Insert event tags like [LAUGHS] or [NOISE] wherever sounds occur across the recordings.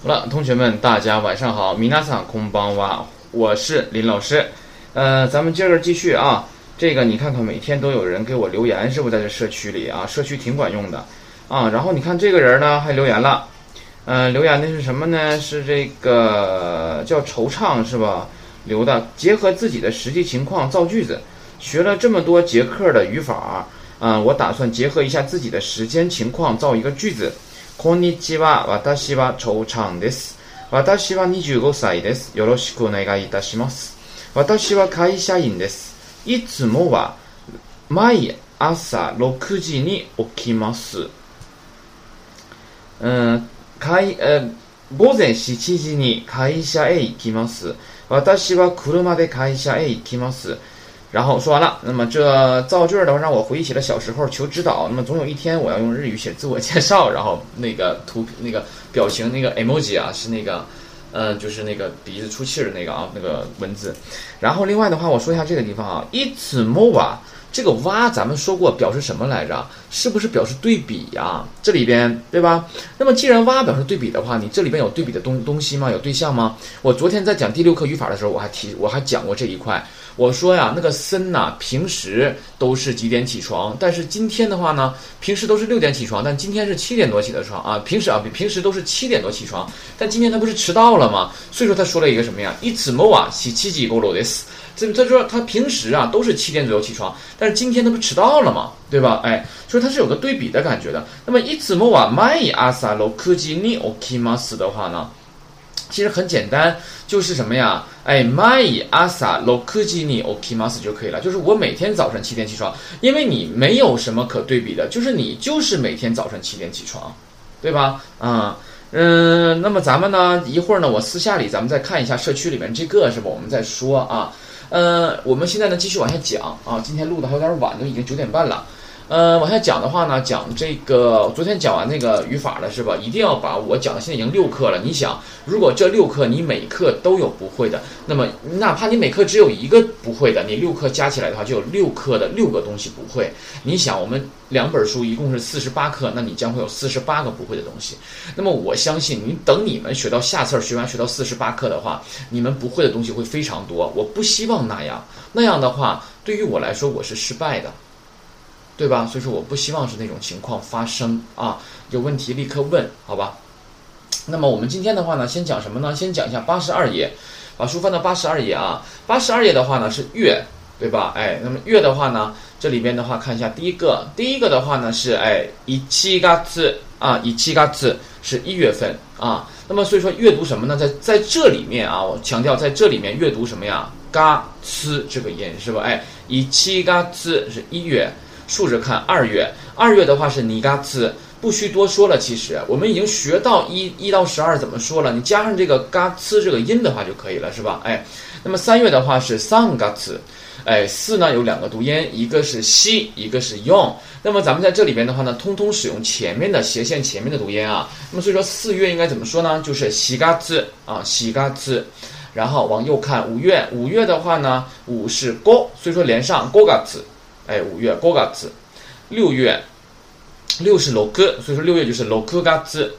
好了，同学们，大家晚上好，米娜桑空邦哇，我是林老师。呃，咱们接着继续啊。这个你看看，每天都有人给我留言，是不是在这社区里啊？社区挺管用的啊。然后你看这个人呢，还留言了，呃，留言的是什么呢？是这个叫惆怅是吧？留的，结合自己的实际情况造句子。学了这么多节课的语法，啊，我打算结合一下自己的时间情况造一个句子。こんにちは、私は惆怅です。私は25歳です。よろしくお願いいたします。私は会社員です。いつもは毎朝6時に起きます。うん、会、え午前7時に会社へ行きます。私は車で会社へ行きます。然后说完了，那么这造句的话让我回忆起了小时候求指导。那么总有一天我要用日语写自我介绍，然后那个图那个表情那个 emoji 啊是那个，呃就是那个鼻子出气的那个啊那个文字。然后另外的话我说一下这个地方啊，i t mova 这个哇咱们说过表示什么来着？是不是表示对比呀？这里边对吧？那么既然哇表示对比的话，你这里边有对比的东东西吗？有对象吗？我昨天在讲第六课语法的时候我还提我还讲过这一块。我说呀，那个森呐，平时都是几点起床？但是今天的话呢，平时都是六点起床，但今天是七点多起的床啊。平时啊，比平时都是七点多起床，但今天他不是迟到了吗？所以说他说了一个什么呀？いつもは七時頃です。这他说他平时啊都是七点左右起床，但是今天他不迟到了吗？对吧？哎，所以他是有个对比的感觉的。那么いつもは毎朝六時に起きます的话呢？ 其实很简单，就是什么呀？哎，my asa lokujini okimasu 就可以了。就是我每天早晨七点起床，因为你没有什么可对比的，就是你就是每天早晨七点起床，对吧？啊，嗯，那么咱们呢，一会儿呢，我私下里咱们再看一下社区里面这个是吧？我们再说啊，呃，我们现在呢继续往下讲啊。今天录的还有点晚，都已经九点半了。呃，往下讲的话呢，讲这个昨天讲完那个语法了是吧？一定要把我讲的现在已经六课了。你想，如果这六课你每课都有不会的，那么哪怕你每课只有一个不会的，你六课加起来的话，就有六课的六个东西不会。你想，我们两本书一共是四十八课，那你将会有四十八个不会的东西。那么我相信，你等你们学到下册学完学到四十八课的话，你们不会的东西会非常多。我不希望那样，那样的话对于我来说我是失败的。对吧？所以说我不希望是那种情况发生啊！有问题立刻问，好吧？那么我们今天的话呢，先讲什么呢？先讲一下八十二页，把书翻到八十二页啊。八十二页的话呢是月，对吧？哎，那么月的话呢，这里边的话看一下第一个，第一个的话呢是哎一七嘎次啊，一七嘎次是一月份啊。那么所以说阅读什么呢？在在这里面啊，我强调在这里面阅读什么呀？嘎呲这个音是吧？哎，一七嘎字是一月。竖着看，二月，二月的话是尼嘎兹，不需多说了。其实我们已经学到一一到十二怎么说了，你加上这个嘎兹这个音的话就可以了，是吧？哎，那么三月的话是桑嘎兹，哎，四呢有两个读音，一个是西，一个是用。那么咱们在这里边的话呢，通通使用前面的斜线前面的读音啊。那么所以说四月应该怎么说呢？就是西嘎兹啊，西嘎兹。然后往右看，五月，五月的话呢，五是勾，所以说连上勾嘎兹。哎，五月 g o g a 六月六是 log，所以说六月就是 log 嘎子。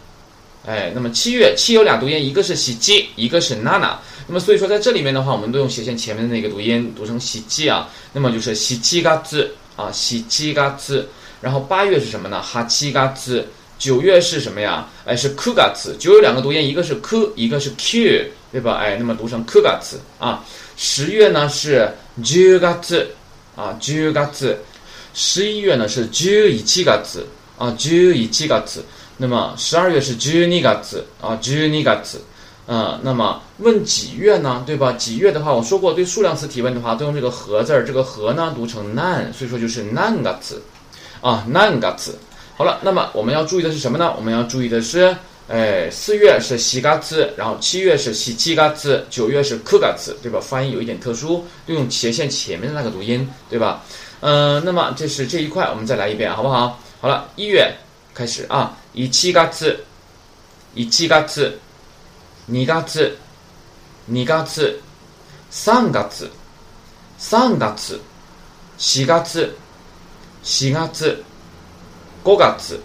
哎，那么七月七有俩读音，一个是喜鸡，一个是娜娜。那么所以说在这里面的话，我们都用斜线前面的那个读音读成喜鸡啊。那么就是喜鸡嘎子啊，喜鸡嘎子。然后八月是什么呢？哈七嘎子。九月是什么呀？哎，是 ku 嘎子。九有两个读音，一个是 k，一个是 q，对吧？哎，那么读成 ku 嘎子啊。十月呢是 ju 嘎子。啊，十月，十一月呢是十一七子啊，十一七子。那么十二月是十二月啊，十二月。嗯，那么问几月呢？对吧？几月的话，我说过，对数量词提问的话，都用这个和字儿。这个和呢读成难，所以说就是难个子啊，难个子。好了，那么我们要注意的是什么呢？我们要注意的是。呃，四月是西嘎子，然后七月是西七嘎子，九月是可嘎子，对吧？发音有一点特殊，利用斜线前面的那个读音，对吧？嗯、那么这是这一块，我们再来一遍，好不好？好了，一月开始啊，一七嘎子，一七嘎子，二嘎兹，二嘎兹，三嘎兹，三嘎兹，四嘎兹，四嘎兹，五嘎兹，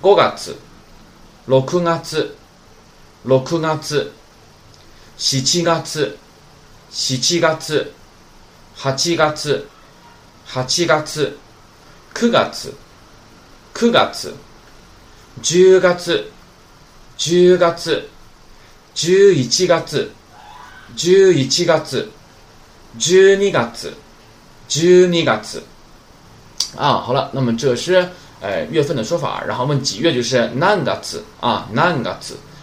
五嘎兹。月6月。六月。7月。七月。8月。八月。9月。9月。10月。10月。11月。11月。12月。12月。啊，好了，那么这是呃月份的说法，然后问几月就是何月啊，何月。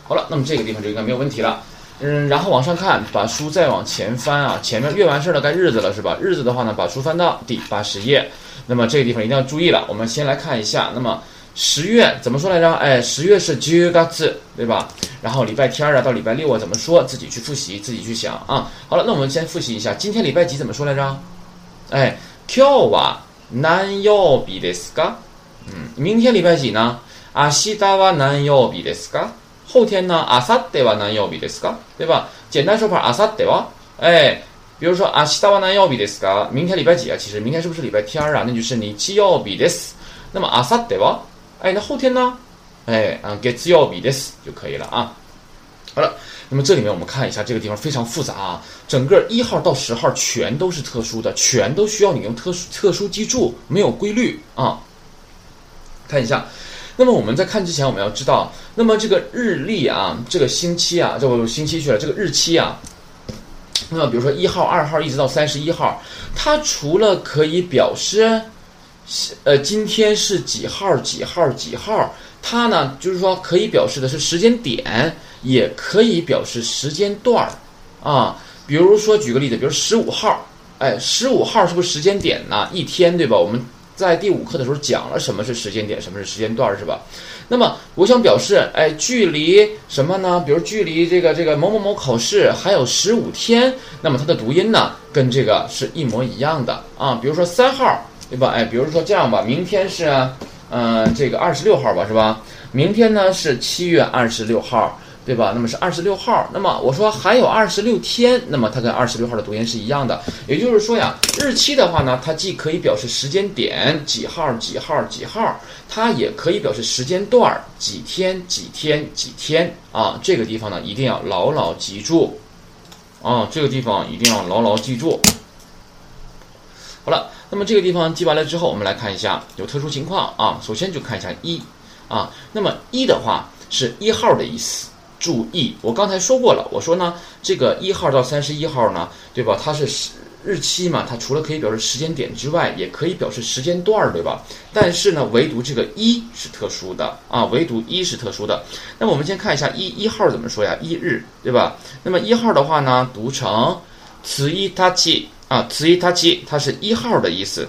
好了，那么这个地方就应该没有问题了。嗯，然后往上看，把书再往前翻啊，前面月完事儿了，该日子了是吧？日子的话呢，把书翻到第八十页。那么这个地方一定要注意了，我们先来看一下，那么十月怎么说来着？哎，十月是十月，对吧？然后礼拜天啊到礼拜六啊怎么说？自己去复习，自己去想啊。好了，那我们先复习一下，今天礼拜几怎么说来着？哎，今日は何曜日ですか？ 嗯，明天礼拜几呢？明日は何曜日ですか？后天呢？明後日は何曜日ですか？对吧？简单说法，明後日は，哎，比如说明日は何曜日ですか？明天礼拜几啊？其实明天是不是礼拜天啊？那就是日曜日です。那么明後日は，哎，那后天呢？哎，啊，月曜日です就可以了啊。好了，那么这里面我们看一下这个地方非常复杂啊，整个一号到十号全都是特殊的，全都需要你用特殊特殊记住，没有规律啊。 看一下，那么我们在看之前，我们要知道，那么这个日历啊，这个星期啊，这不星期去了，这个日期啊，那么比如说一号、二号一直到三十一号，它除了可以表示，呃，今天是几号几号几号，它呢就是说可以表示的是时间点。也可以表示时间段儿，啊，比如说举个例子，比如十五号，哎，十五号是不是时间点呢？一天对吧？我们在第五课的时候讲了什么是时间点，什么是时间段是吧？那么我想表示，哎，距离什么呢？比如距离这个这个某某某考试还有十五天，那么它的读音呢，跟这个是一模一样的啊。比如说三号，对吧？哎，比如说这样吧，明天是，嗯，这个二十六号吧，是吧？明天呢是七月二十六号。对吧？那么是二十六号。那么我说还有二十六天，那么它跟二十六号的读音是一样的。也就是说呀，日期的话呢，它既可以表示时间点几号几号几号，它也可以表示时间段几天几天几天啊。这个地方呢，一定要牢牢记住啊。这个地方一定要牢牢记住。好了，那么这个地方记完了之后，我们来看一下有特殊情况啊。首先就看一下一啊，那么一的话是一号的意思。注意，我刚才说过了，我说呢，这个一号到三十一号呢，对吧？它是日期嘛，它除了可以表示时间点之外，也可以表示时间段儿，对吧？但是呢，唯独这个一是特殊的啊，唯独一是特殊的。那么我们先看一下一一号怎么说呀？一日，对吧？那么一号的话呢，读成此一他七啊，此一他七，它是一号的意思。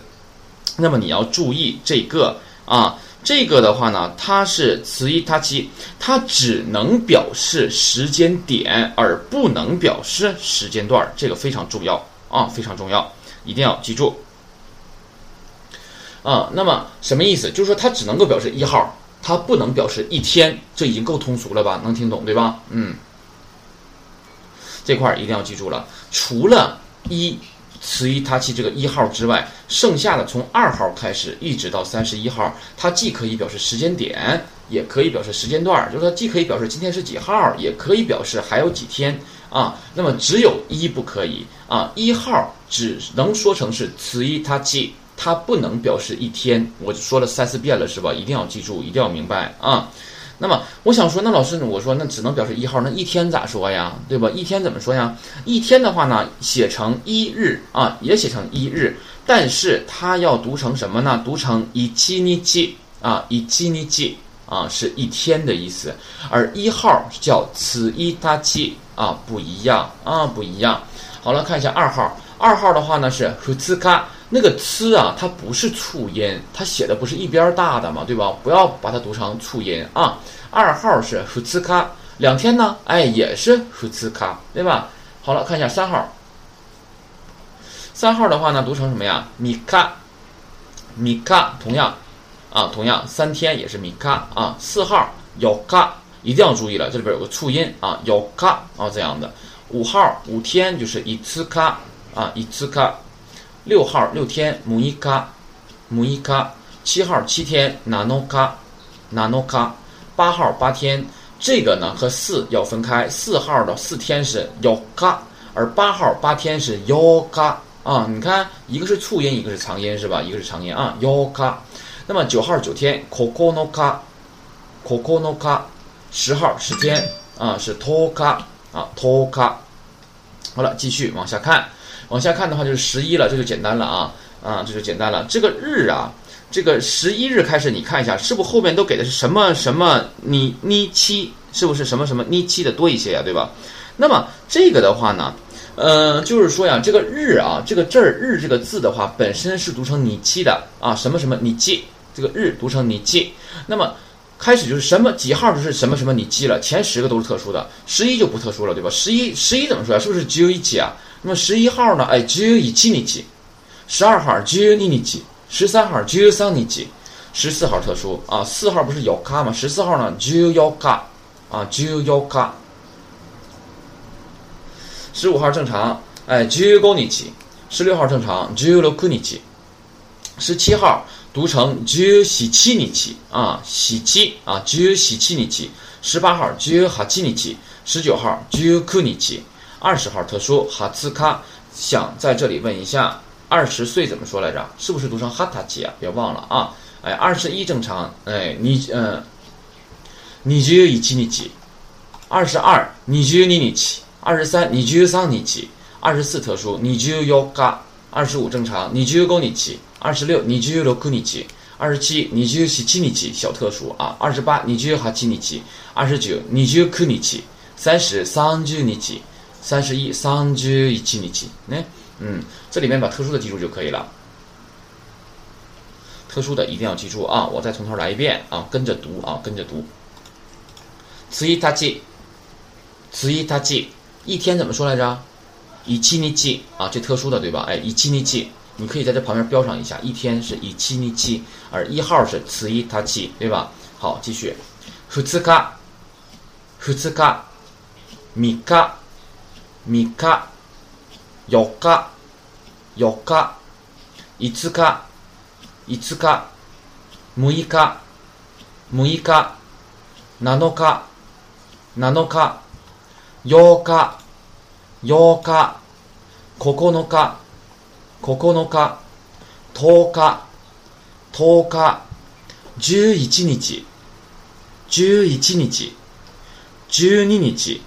那么你要注意这个啊。这个的话呢，它是词义它其它只能表示时间点，而不能表示时间段，这个非常重要啊，非常重要，一定要记住啊。那么什么意思？就是说它只能够表示一号，它不能表示一天，这已经够通俗了吧？能听懂对吧？嗯，这块儿一定要记住了，除了一。此一他其这个一号之外，剩下的从二号开始一直到三十一号，它既可以表示时间点，也可以表示时间段，就是它既可以表示今天是几号，也可以表示还有几天啊。那么只有一不可以啊，一号只能说成是此一他其，它不能表示一天。我说了三四遍了是吧？一定要记住，一定要明白啊。那么我想说，那老师呢，我说那只能表示一号，那一天咋说呀？对吧？一天怎么说呀？一天的话呢，写成一日啊，也写成一日，但是它要读成什么呢？读成一七尼七啊，一七尼七啊，是一天的意思。而一号叫此一他七啊，不一样啊，不一样。好了，看一下二号，二号的话呢是福兹卡。那个“呲”啊，它不是促音，它写的不是一边大的嘛，对吧？不要把它读成促音啊。二号是“福兹卡”，两天呢，哎，也是“福兹卡”，对吧？好了，看一下三号。三号的话呢，读成什么呀？“米卡”，“米卡”，同样啊，同样三天也是“米卡”啊。四号“有卡”，一定要注意了，这里边有个促音啊，“有卡”啊这样的。五号五天就是“一次卡”啊，“一次卡”。六号六天，母一卡，母一卡；七号七天，ナノ卡，ナノ卡；八号八天， 这个呢和四要分开，四号的四天是 yoga，而八号八天是 yoga 啊。你看，一个是促音，一个是长音，是吧？一个是长音啊，yoga。那么九号九天，kokonoka，kokonoka。十号十天啊，是 toka 啊，toka。好了，继续往下看， 往下看的话就是十一了，这就简单了啊啊，这就简单了。这个日啊。这个十一日开始，你看一下，是不是后面都给的是什么什么你你七，是不是什么什么你七的多一些呀，对吧？那么这个的话呢，呃，就是说呀，这个日啊，这个这儿日这个字的话，本身是读成你七的啊，什么什么你七，这个日读成你七。那么开始就是什么几号就是什么什么你记了，前十个都是特殊的，十一就不特殊了，对吧？十一十一怎么说呀？是不是只有一七啊？那么十一号呢？哎，只有一七你记，十二号只有你你记。十三号只有三你记，十四号特殊啊，四号不是有卡吗？十四号呢只有要卡啊，只有要卡。十五号正常，哎，就五你记。十六号正常，就六你记。十七号读成就喜七你几啊，喜七啊，就喜七你几。十八号就哈七你几。十九号就九你几。二十号特殊哈兹卡，想在这里问一下。二十岁怎么说来着？是不是读成哈塔奇啊？别忘了啊！哎，二十一正常。哎，你嗯，你就一七你几？二十二你就你你七？二十三你就三你七？二十四特殊你就要嘎？二十五正常你就够你七？二十六你就六库你七？二十七你就十七你七？小特殊啊！二十八你就哈七你七？二十九你就库你七？三十三十你七？三十一三十一七你七？呢？嗯，这里面把特殊的记住就可以了。特殊的一定要记住啊！我再从头来一遍啊，跟着读啊，跟着读。次一他记，次一他记，一天怎么说来着？以七尼记啊，这特殊的对吧？哎，以七尼记，你可以在这旁边标上一下，一天是以七尼记，而一号是次一他记，对吧？好，继续。ふつか、ふつか、みか、みか。4日、4日、5日、5日、6日、6日、7日、7日、8日、 8日、9日、9日、10日、10日、11日、11日、12日、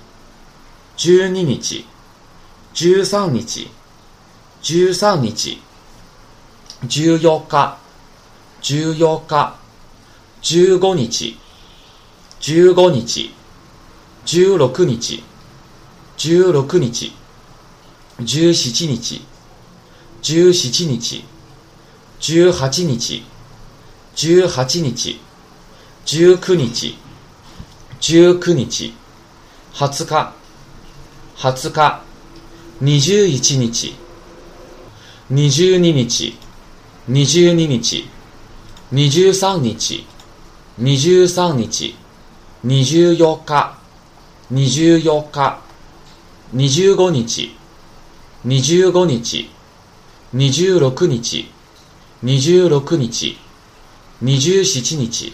12日、13日、13日、14日、14日、15日、15日、16日、十六日、十七日、十七日、十八日、十八日、十九日、十九日、二十日、二十日、21日、22日、22日、23日、23日、24日、24日、25日、25日、26日、26日、27日、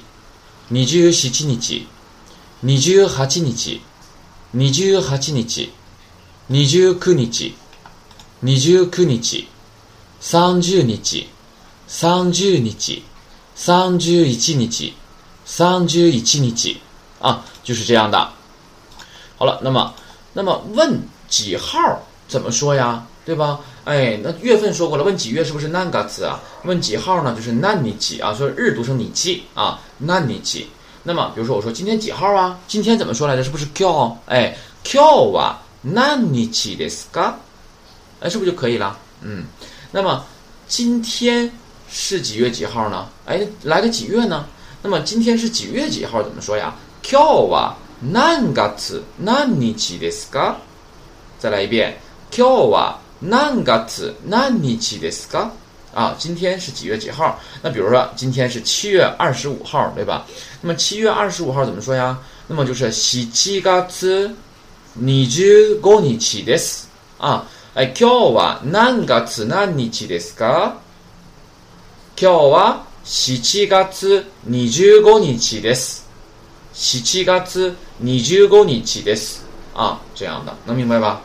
27日、28日、28日、二十九日、二十九日、三十日、三十日、三十一日、三十一日啊，就是这样的。好了，那么，那么问几号怎么说呀？对吧？哎，那月份说过了，问几月是不是何月啊？问几号呢？就是何日啊，说日读成你七啊，何日。那么，比如说我说今天几号啊？今天怎么说来着？是不是 Q？哎，Q 啊。何日ですか？哎，是不是就可以了？嗯，那么今天是几月几号呢？哎，来个几月呢？那么今天是几月几号？怎么说呀？今日は 何月何日ですか？再来一遍，今日は何月何日ですか？啊，今天是几月几号？那比如说今天是七月二十五号，对吧？那么七月二十五号怎么说呀？那么就是七月。二十五日です。あ、今日は何月何日ですか？今日は7月25日です。七七月二十五日です啊，这样的能明白吧？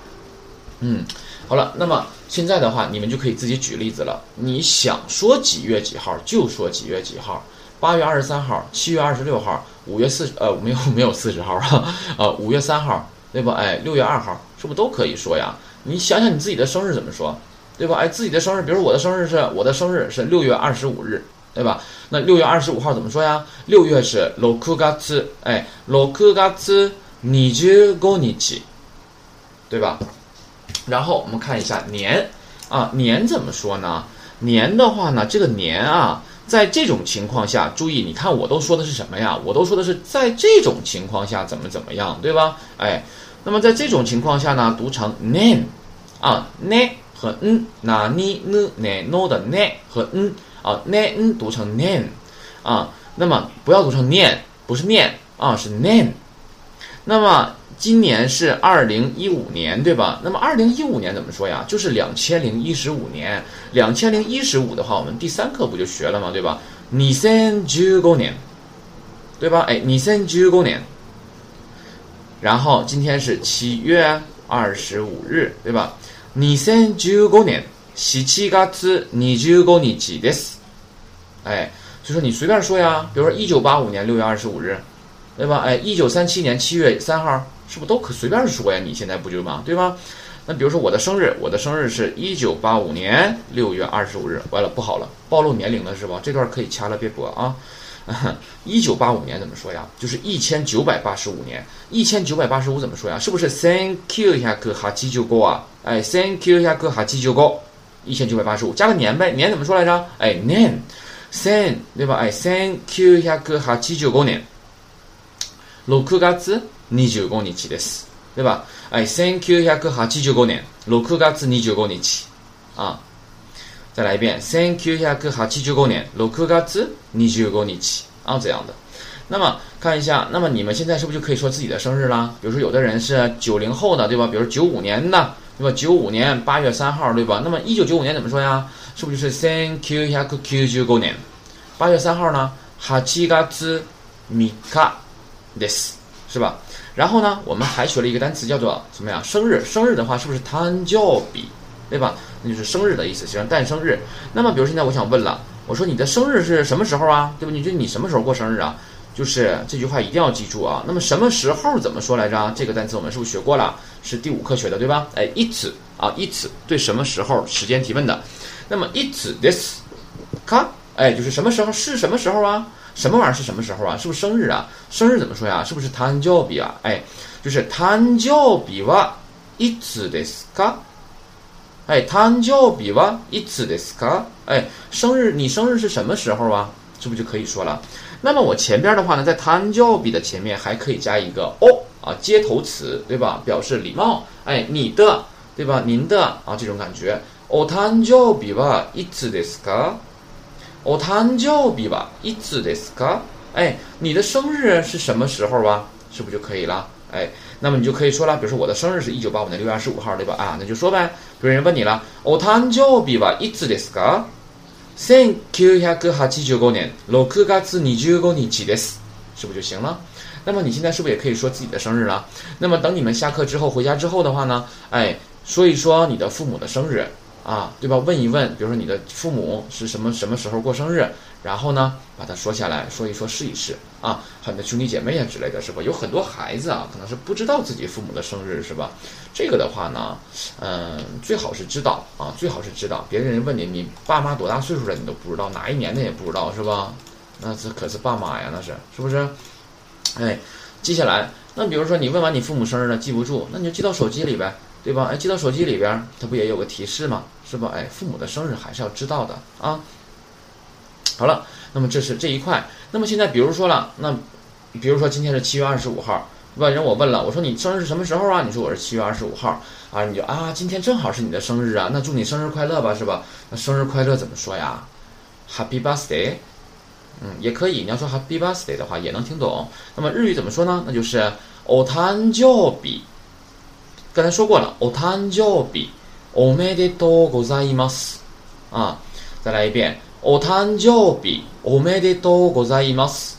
嗯，好了，那么现在的话，你们就可以自己举例子了。你想说几月几号就说几月几号，八月二十三号、七月二十六号、五月四呃没有 [LAUGHS] 没有四十号啊，呃五月三号对吧？哎，六月二号是不是都可以说呀？你想想你自己的生日怎么说，对吧？哎，自己的生日，比如我的生日是我的生日是六月二十五日，对吧？那六月二十五号怎么说呀？六月是六月哎六月二十五日，对吧？然后我们看一下年，啊年怎么说呢？年的话呢，这个年啊，在这种情况下，注意，你看我都说的是什么呀？我都说的是在这种情况下怎么怎么样，对吧？哎，那么在这种情况下呢，读成 name，啊 ne 和 n，那 ni n ne no 的 ne 和 n，啊，name 读成 name，啊，那么不要读成念，不是念啊，是 name，那么。今年是二零一五年，对吧？那么二零一五年怎么说呀？就是两千零一十五年。两千零一十五的话，我们第三课不就学了吗？对吧？二千十五年，对吧？哎，二千十五年。然后今天是七月二十五日，对吧？二千十五年七月二十五日です。哎，所以说你随便说呀，比如说一九八五年六月二十五日，对吧？哎，一九三七年七月三号。是不是都可随便说呀？你现在不就吗？对吧？那比如说我的生日，我的生日是一九八五年六月二十五日。完了，不好了，暴露年龄了是吧？这段可以掐了，别播啊！[LAUGHS] 一九八五年怎么说呀？就是一千九百八十五年。一千九百八十五怎么说呀？是不是 Thank you 一下哥哈基就够啊？哎，Thank you 一下哥哈基就够，一千九百八十五加个年呗？年怎么说来着？哎，年，Thank 对吧？哎，Thank you 一下哥哈基九个年。六月。二十五日です，对吧？哎，千九百八十五年六月二十五日啊，再来一遍，千九百八十五年六月二十五日啊，这样的。那么看一下，那么你们现在是不是就可以说自己的生日啦？比如说有的人是九零后的，对吧？比如九五年的，对吧？九五年八月三号，对吧？那么一九九五年怎么说呀？是不是就是千九百九十五年八月三号呢？八月三日です，是吧？然后呢，我们还学了一个单词，叫做什么呀？生日，生日的话是不是誕生日，对吧？那就是生日的意思，写成诞生日。那么，比如现在我想问了，我说你的生日是什么时候啊？对吧？你就你什么时候过生日啊？就是这句话一定要记住啊。那么什么时候怎么说来着？这个单词我们是不是学过了？是第五课学的，对吧？哎，いつ啊，いつ对什么时候时间提问的。那么いつです。か哎，就是什么时候是什么时候啊？什么玩意儿是什么时候啊？是不是生日啊？生日怎么说呀？是不是誕生日啊？哎，就是誕生日はいつですか？哎，誕生日はいつですか？哎，生日你生日是什么时候啊？是不是就可以说了？ 那么我前边的话呢，在誕生日的前面还可以加一个哦啊接头词，对吧？表示礼貌。哎，你的，对吧？您的啊这种感觉。お誕生日はいつですか？お誕生日はいつですか？哎，你的生日是什么时候啊？是不是就可以了？哎，那么你就可以说了，比如说我的生日是一九八五年六月二十五号，对吧？啊，那就说呗。比如人问你了，お誕生日はいつですか？ 千九百八十五年六月二十五日です，是不是就行了？那么你现在是不是也可以说自己的生日了？那么等你们下课之后回家之后的话呢？哎，说一说你的父母的生日。啊，对吧？问一问，比如说你的父母是什么什么时候过生日，然后呢，把它说下来，说一说，试一试啊。很多兄弟姐妹啊之类的是吧？有很多孩子啊，可能是不知道自己父母的生日是吧？这个的话呢，嗯，最好是知道啊，最好是知道。别人问你，你爸妈多大岁数了，你都不知道，哪一年的也不知道是吧？那这可是爸妈呀，那是是不是？哎，记下来。那比如说你问完你父母生日了，记不住，那你就记到手机里呗。对吧？哎，记到手机里边，它不也有个提示吗？是吧？哎，父母的生日还是要知道的啊。好了，那么这是这一块。那么现在，比如说了，那比如说今天是七月二十五号，问人我问了，我说你生日是什么时候啊？你说我是七月二十五号啊，你就啊，今天正好是你的生日啊，那祝你生日快乐吧，是吧？那生日快乐怎么说呀？Happy birthday，嗯，也可以。你要说 Happy birthday 的话，也能听懂。那么日语怎么说呢？那就是 Otanjobi。刚才说过了，お誕生日おめでとうございます。啊，再来一遍，お誕生日おめでとうございます。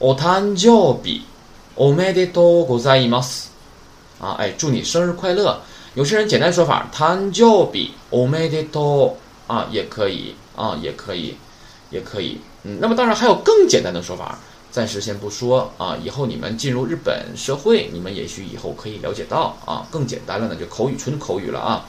お誕生日おめでとうございます啊，哎，祝你生日快乐。有些人简单说法，誕生日おめでとう啊，也可以啊，也可以，也可以。嗯，那么当然还有更简单的说法，暂时先不说啊。以后你们进入日本社会，你们也许以后可以了解到啊，更简单了呢，就口语纯口语了啊。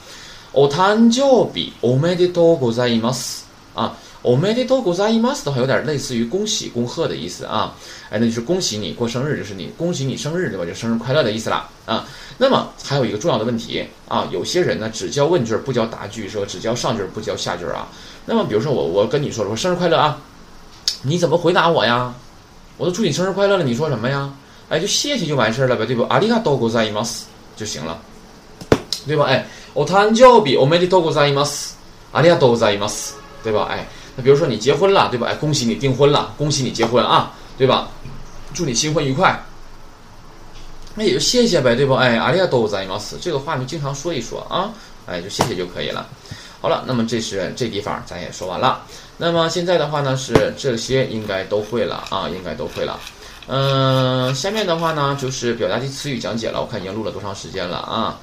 お誕生日おめでとうございます啊。 おめでとうございます的话，有点类似于恭喜、恭贺的意思啊。哎，那就是恭喜你过生日，就是你恭喜你生日，对吧？就生日快乐的意思啦啊。那么还有一个重要的问题啊，有些人呢只教问句不教答句，说只教上句不教下句啊。那么比如说我我跟你说说生日快乐啊，你怎么回答我呀？我都祝你生日快乐了，你说什么呀？哎，就谢谢就完事儿了呗，对不？ありがとうございます就行了，对吧？哎，お誕生日おめでとうございます，ありがとうございます，对吧？哎。 那比如说你结婚了，对吧？哎，恭喜你订婚了，恭喜你结婚啊，对吧？祝你新婚愉快。那也就谢谢呗，对不？哎，阿里亚多在马斯，这个话你经常说一说啊，哎，就谢谢就可以了。好了，那么这是这地方咱也说完了。那么现在的话呢，是这些应该都会了啊，应该都会了。嗯，下面的话呢就是表达级词语讲解了。我看已经录了多长时间了啊？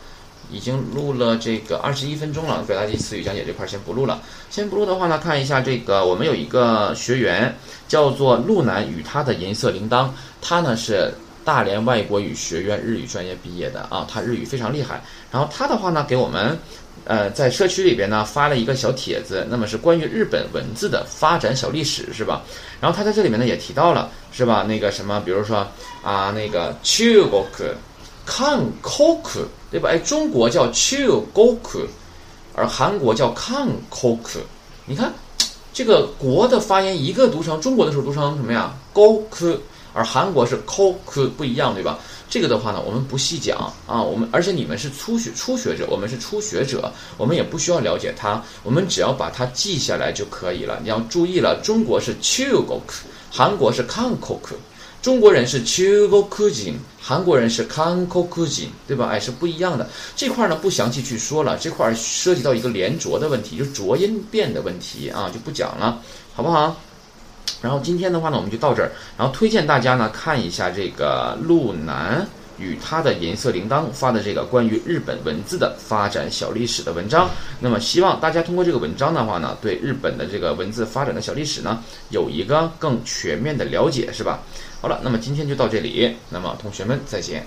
已经录了这个二十一分钟了，表达及词语讲解这块先不录了。先不录的话呢，看一下这个，我们有一个学员叫做路南与他的银色铃铛，他呢是大连外国语学院日语专业毕业的啊，他日语非常厉害。然后他的话呢，给我们呃在社区里边呢发了一个小帖子，那么是关于日本文字的发展小历史是吧？然后他在这里面呢也提到了是吧？那个什么，比如说啊那个 chugok。看 koku 对吧？哎，中国叫 chu goku，而韩国叫看 koku。你看，这个国的发音一个读成中国的时候读成什么呀？goku，而韩国是 koku，不一样对吧？这个的话呢，我们不细讲啊。我们而且你们是初学初学者，我们是初学者，我们也不需要了解它，我们只要把它记下来就可以了。你要注意了，中国是 chu goku，韩国是看 koku。中国人是 chugokujin，韩国人是 kankokujin，对吧？哎，是不一样的。这块呢不详细去说了，这块涉及到一个连浊的问题，就浊音变的问题啊，就不讲了，好不好？然后今天的话呢，我们就到这儿。然后推荐大家呢看一下这个路南与他的银色铃铛发的这个关于日本文字的发展小历史的文章。那么希望大家通过这个文章的话呢，对日本的这个文字发展的小历史呢有一个更全面的了解，是吧？好了，那么今天就到这里。那么同学们再见。